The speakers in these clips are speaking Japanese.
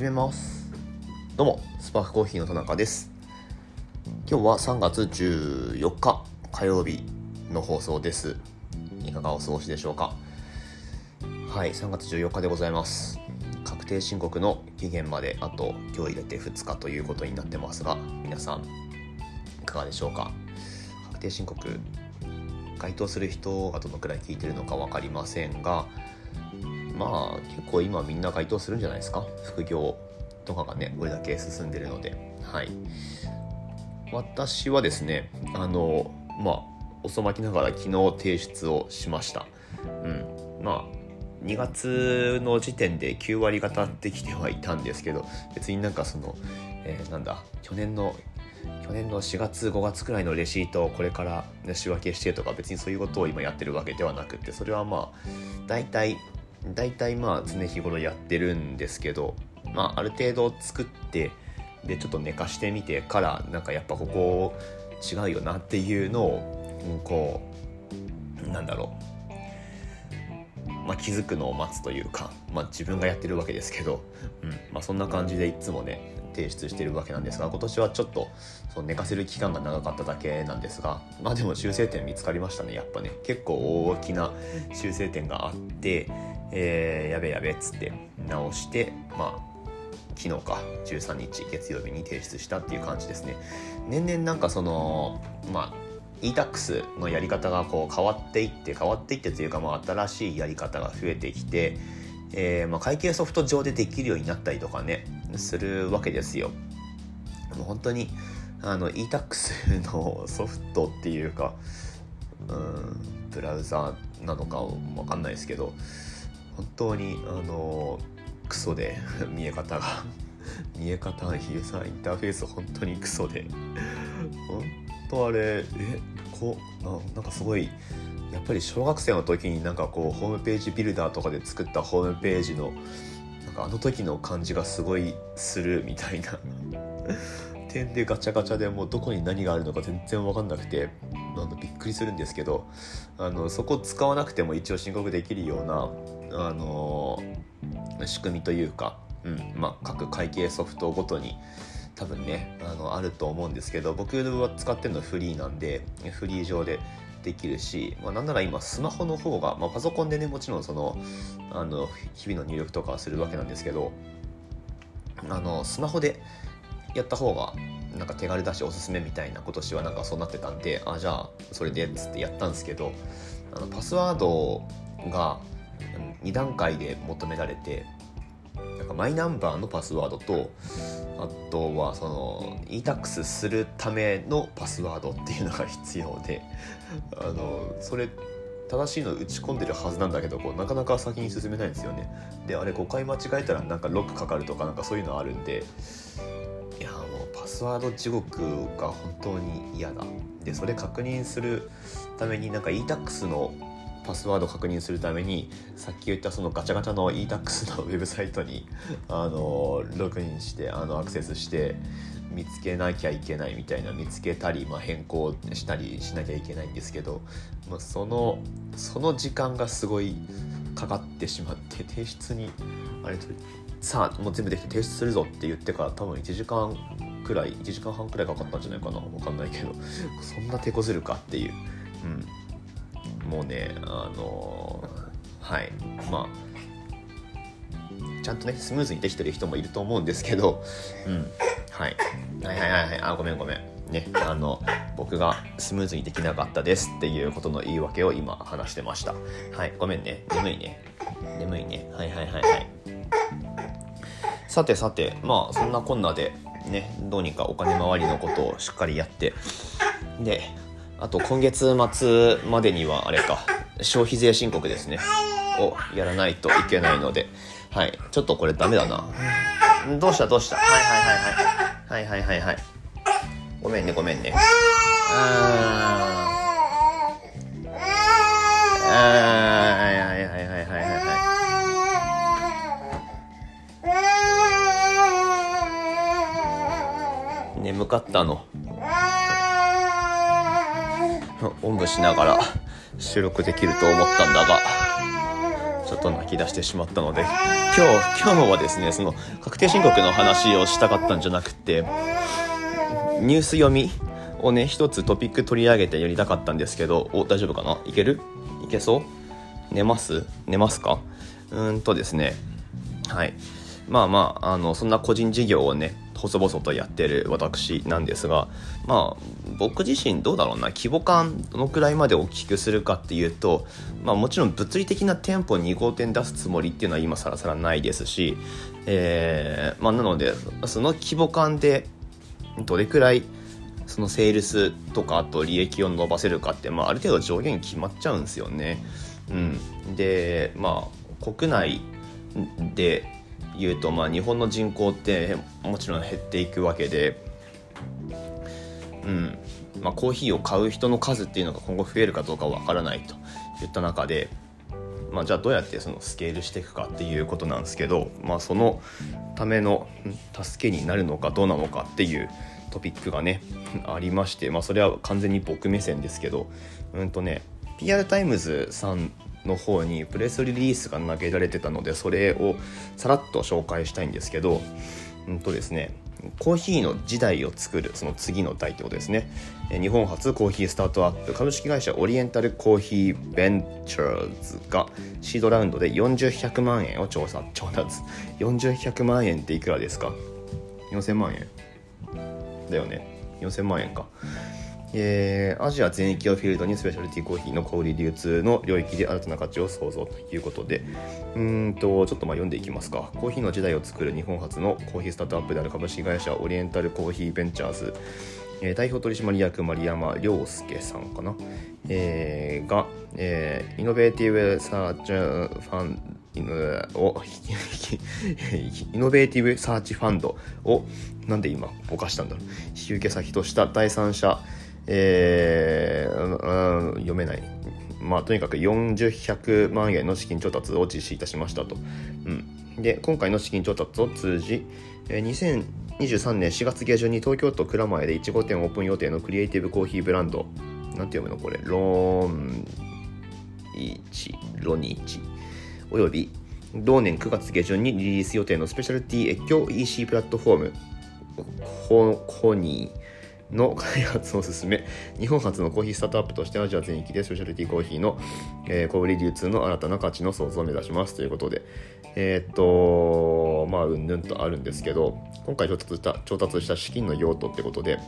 始めます。どうもスパークコーヒーの田中です。今日は3月14日火曜日の放送です。いかがお過ごしでしょうか？はい3月14日でございます。確定申告の期限まであと今日入れて2日ということになってますが皆さんいかがでしょうか？確定申告該当する人がどのくらい聞いてるのか分かりませんがまあ結構今みんな該当するんじゃないですか？副業とかがねこれだけ進んでるので。はい。私はですねあのまあ遅まきながら昨日提出をしました。うん。まあ2月の時点で9割方できてはいたんですけど別になんかその、えー、なんだ去年の去年の4月5月くらいのレシートをこれから仕分けしてとか別にそういうことを今やってるわけではなくてそれはまあ大体大体まあ常日頃やってるんですけど、まあ、ある程度作ってでちょっと寝かしてみてからなんかやっぱここ違うよなっていうのをこうなんだろう、まあ、気づくのを待つというか、まあ、自分がやってるわけですけど、うんまあ、そんな感じでいつもね提出してるわけなんですが今年はちょっとその寝かせる期間が長かっただけなんですがまあでも修正点見つかりましたねやっぱね。結構大きな修正点があってえー、やべやべっつって直してまあ昨日か13日月曜日に提出したっていう感じですね。年々なんかそのまあ e-tax のやり方がこう変わっていって変わっていってというか、まあ、新しいやり方が増えてきて、えーまあ、会計ソフト上でできるようになったりとかねするわけですよ。もう本当にあの e-tax のソフトっていうかうんブラウザーなのかわかんないですけど本当にあのクソで見え方が見え方ユーザーインターフェース本当にクソで本当あれえこななんかすごいやっぱり小学生の時になんかこうホームページビルダーとかで作ったホームページのなんかあの時の感じがすごいするみたいな。点でガチャガチャでもうどこに何があるのか全然分かんなくてあのびっくりするんですけどあのそこ使わなくても一応申告できるようなあの仕組みというか、うんまあ、各会計ソフトごとに多分ねあのあると思うんですけど僕は使ってるのフリーなんでフリー上でできるし、まあ、なんなら今スマホの方が、まあ、パソコンでねもちろんそのあの日々の入力とかするわけなんですけどあのスマホでやった方がなんか手軽だしおすすめみたいな今年はなんかそうなってたんであじゃあそれでっつってやったんですけどあのパスワードが2段階で求められてなんかマイナンバーのパスワードとあとはその e-tax するためのパスワードっていうのが必要で あのそれ正しいの打ち込んでるはずなんだけどこうなかなか先に進めないんですよね。であれ5回間違えたらなんかロックかかるとかなんかそういうのあるんでいやもうパスワード地獄が本当に嫌だ。でそれ確認するためになんか e-tax のパスワード確認するためにさっき言ったそのガチャガチャの e-tax のウェブサイトにあのログインしてあのアクセスして見つけなきゃいけないみたいな見つけたり、まあ、変更したりしなきゃいけないんですけど、まあ、そのその時間がすごいかかってしまって提出にあれさあもう全部できて提出するぞって言ってから多分1時間くらい1時間半くらいかかったんじゃないかな分かんないけどそんな手こずるかっていう。うんもうねあのはい。まあちゃんとねスムーズにできてる人もいると思うんですけど、うん、はい、はいはいはいはい。あごめんごめん。ねあの僕がスムーズにできなかったですっていうことの言い訳を今話してました。はい。ごめんね。眠いね。眠いね。はいはいはいはい。さてさてまあそんなこんなでねどうにかお金回りのことをしっかりやってであと今月末までにはあれか消費税申告ですね。をやらないといけないので。はい。ちょっとこれダメだな。どうした？どうした？はいはいはいはい。はいはいはいはい。ごめんねごめんね。ああはいはいはいはいはいはい。はい眠かったのおんぶしながら収録できると思ったんだがちょっと泣き出してしまったので今日今日はですねその確定申告の話をしたかったんじゃなくてニュース読みをね一つトピック取り上げてやりたかったんですけどお大丈夫かな？いける？いけそう？寝ます？寝ますか？うーんとですねはい。まあまああのそんな個人事業をね細々とやってる私なんですがまあ僕自身どうだろうな規模感どのくらいまで大きくするかっていうとまあもちろん物理的な店舗2号店出すつもりっていうのは今更さらないですしえー、まあなのでその規模感でどれくらいそのセールスとかあと利益を伸ばせるかって、まあ、ある程度上限決まっちゃうんですよね。うん、でまあ国内で言うと、まあ、日本の人口ってもちろん減っていくわけで、うんまあ、コーヒーを買う人の数っていうのが今後増えるかどうかわからないといった中で、まあ、じゃあどうやってそのスケールしていくかっていうことなんですけど、まあ、そのための助けになるのかどうなのかっていうトピックがねありまして、まあ、それは完全に僕目線ですけどうんとね PR タイムズさんの方にプレスリリースが投げられてたのでそれをさらっと紹介したいんですけどうんとですねコーヒーの時代を作るその次の代ってことですね。日本初コーヒースタートアップ株式会社オリエンタルコーヒーベンチャーズがシードラウンドで40-100万円を調査調達。40-100万円っていくらですか？4000万円。だよね。4000万円か。えー、アジア全域をフィールドにスペシャルティーコーヒーの小売流通の領域で新たな価値を創造ということで。うんとちょっとまあ読んでいきますか。コーヒーの時代を作る日本初のコーヒースタートアップである株式会社オリエンタルコーヒーベンチャーズ、えー、代表取締役丸山亮介さんかな、えー、が、えー、イノベーティブサーチファンをイノベーティブサーチファンドをなんで今ぼかしたんだろう。引き受け先とした第三者えー、読めない。まあ、とにかく40、100万円の資金調達を実施いたしましたと。うん、で、今回の資金調達を通じ、2023年4月下旬に東京都蔵前で1号店オープン予定のクリエイティブコーヒーブランド、なんて読むのこれ、ローン1、ロニ1、および同年9月下旬にリリース予定のスペシャルティー越境 EC プラットフォーム、コニー、の開発を進め日本初のコーヒースタートアップとしてアジア全域でスペシャルティコーヒーの、えー、小売流通の新たな価値の創造を目指します。ということでえー、っとまあうんぬんとあるんですけど今回調達した調達した資金の用途ってことで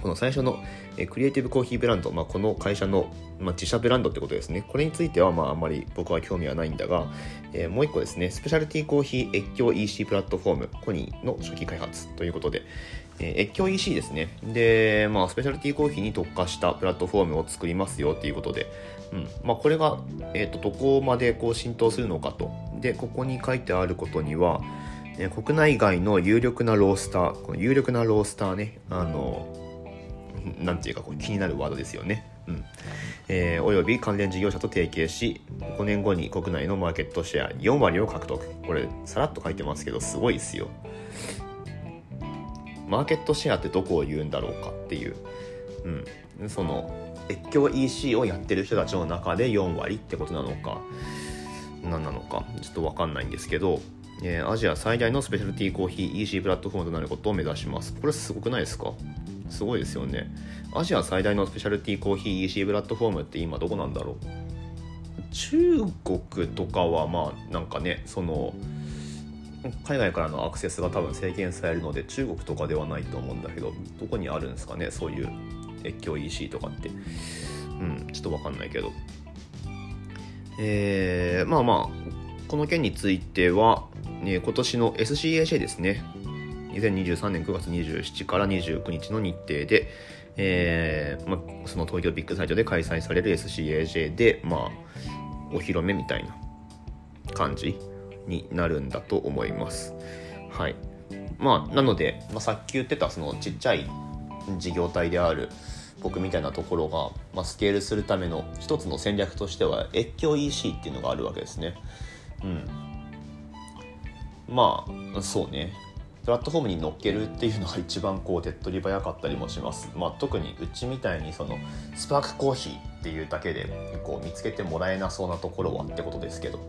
この最初の、クリエイティブコーヒーブランド、まあ、この会社の、自社ブランドってことですね。これについては、まあ、あんまり僕は興味はないんだが、えー、もう一個ですね、スペシャルティーコーヒー越境 EC プラットフォーム、コニーの初期開発ということで、えー、越境 EC ですね。で、まあ、スペシャルティーコーヒーに特化したプラットフォームを作りますよっていうことで、うんまあ、これが、えーと、どこまでこう浸透するのかと。で、ここに書いてあることには、国内外の有力なロースター、この有力なロースターね、あの、なんていうかこう気になるワードですよね。うんえー、および関連事業者と提携し、5年後に国内のマーケットシェア4割を獲得。これ、さらっと書いてますけど、すごいですよ。マーケットシェアってどこを言うんだろうかっていう、うん、その、越境 EC をやってる人たちの中で4割ってことなのか、何なのか、ちょっとわかんないんですけど、えー、アジア最大のスペシャルティーコーヒー EC プラットフォームとなることを目指します。これすごくないですか？すごいですよね。アジア最大のスペシャルティーコーヒー EC プラットフォームって今どこなんだろう？中国とかはまあなんかねその海外からのアクセスが多分制限されるので中国とかではないと思うんだけどどこにあるんですかね？そういう越境 EC とかって。うんちょっと分かんないけど。えー、まあまあこの件については、ね、今年の SCAJ ですね。2023年9月27から29日の日程で、えーま、その東京ビッグサイトで開催される SCAJ で、まあ、お披露目みたいな感じになるんだと思います。はい。まあ、なので、まあ、さっき言ってたそのちっちゃい事業体である僕みたいなところが、まあ、スケールするための一つの戦略としては越境 EC っていうのがあるわけですね。うん。まあ、そうね。プラットフォームに乗っけるっていうのが一番こう手っ取り早かったりもします、まあ、特にうちみたいにそのスパークコーヒーっていうだけでこう見つけてもらえなそうなところはってことですけど、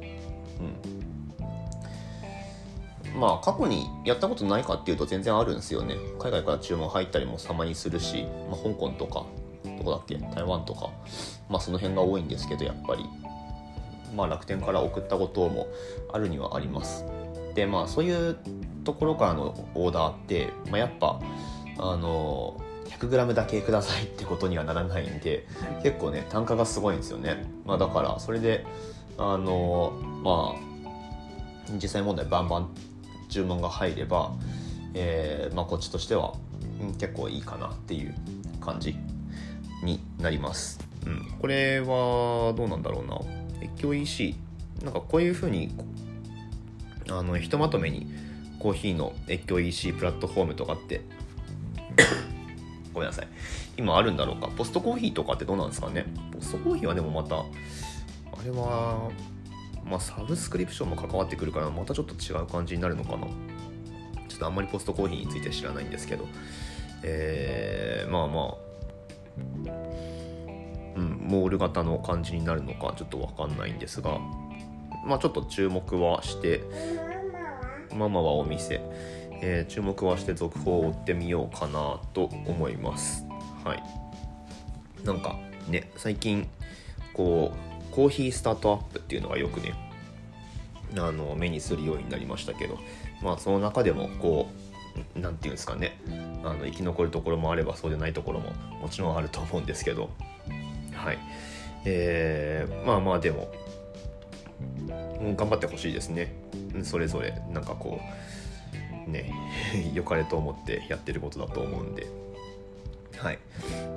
うん、まあ過去にやったことないかっていうと全然あるんですよね。海外から注文入ったりもたまにするし、まあ、香港とかどこだっけ？台湾とかまあその辺が多いんですけどやっぱり。まあ楽天から送ったこともあるにはあります。まあそういうところからのオーダーって、まあ、やっぱあの 100g だけくださいってことにはならないんで結構ね単価がすごいんですよね、まあ、だからそれであのまあ実際問題バンバン注文が入れば、えーまあ、こっちとしては、うん、結構いいかなっていう感じになります、うん、これはどうなんだろうな。越境 EC なんかこういうふうにあのひとまとめにコーヒーの越境 EC プラットフォームとかってごめんなさい。今あるんだろうか？ポストコーヒーとかってどうなんですかね？ポストコーヒーはでもまたあれはまあサブスクリプションも関わってくるからまたちょっと違う感じになるのかな？ちょっとあんまりポストコーヒーについて知らないんですけど。えー、まあまあうん、モール型の感じになるのかちょっと分かんないんですが。まあちょっと注目はしてママはお店、えー、注目はして続報を追ってみようかなと思います。はい。なんかね最近こうコーヒースタートアップっていうのがよくねあの目にするようになりましたけどまあその中でもこう何て言うんですかねあの生き残るところもあればそうでないところももちろんあると思うんですけどはい。えー、まあまあでも頑張ってほしいですね。それぞれなんかこうね 良かれと思ってやってることだと思うんで。はい。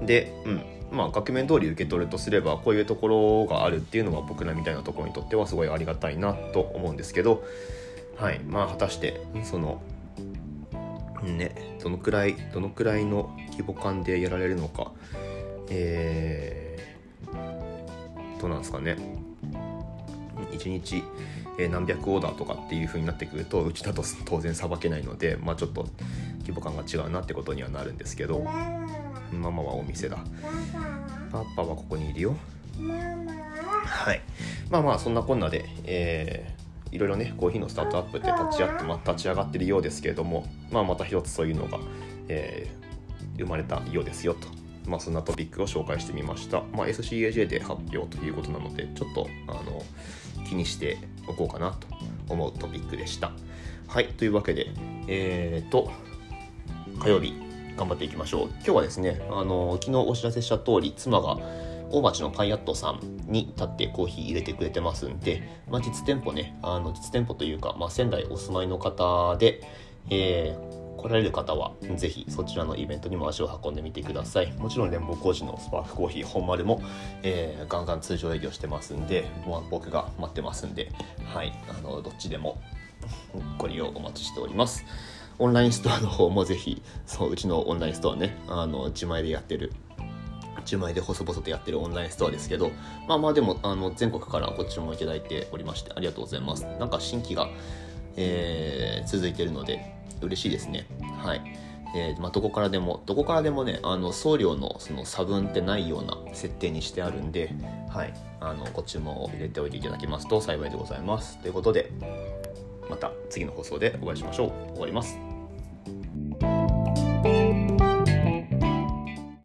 でうん。まあ額面通り受け取るとすればこういうところがあるっていうのは僕らみたいなところにとってはすごいありがたいなと思うんですけど。はい。まあ果たしてそのねどのくらいどのくらいの規模感でやられるのか。えー、どうなんですかね。1日何百オーダーとかっていう風になってくるとうちだと当然さばけないので、まあ、ちょっと規模感が違うなってことにはなるんですけどママはお店だ。パパはここにいるよ。はい。まあまあそんなこんなで、えー、いろいろねコーヒーのスタートアップって立ち会って、まあ、立ち上がってるようですけれども、まあ、また一つそういうのが、えー、生まれたようですよと。まあ、そんなトピックを紹介してみました。まあ、SCAJ で発表ということなので、ちょっとあの気にしておこうかなと思うトピックでした。はい、というわけで、えーと、火曜日、頑張っていきましょう。今日はですね、あの昨日お知らせした通り、妻が大町のパイアットさんに立ってコーヒー入れてくれてますんで、まあ、実店舗ね、あの実店舗というか、まあ、仙台お住まいの方で、えー来られる方は、ぜひそちらのイベントにも足を運んでみてください。もちろん連邦工事のスパークコーヒー本丸も、えー、ガンガン通常営業してますんで、僕が待ってますんで、はい、あの、どっちでもご利用お待ちしております。オンラインストアの方もぜひ、そう、うちのオンラインストアね、あの、自前でやってる自前で細々とやってるオンラインストアですけど、まあまあでも、あの、全国からご注文いただいておりまして、ありがとうございます。なんか新規が、えー、続いてるので、嬉しいですね。はい。えー、まあ、どこからでも、どこからでもね、あの、送料のその差分ってないような設定にしてあるんで、はい。あの、ご注文を入れておいていただけますと幸いでございます。ということで、また次の放送でお会いしましょう。終わります。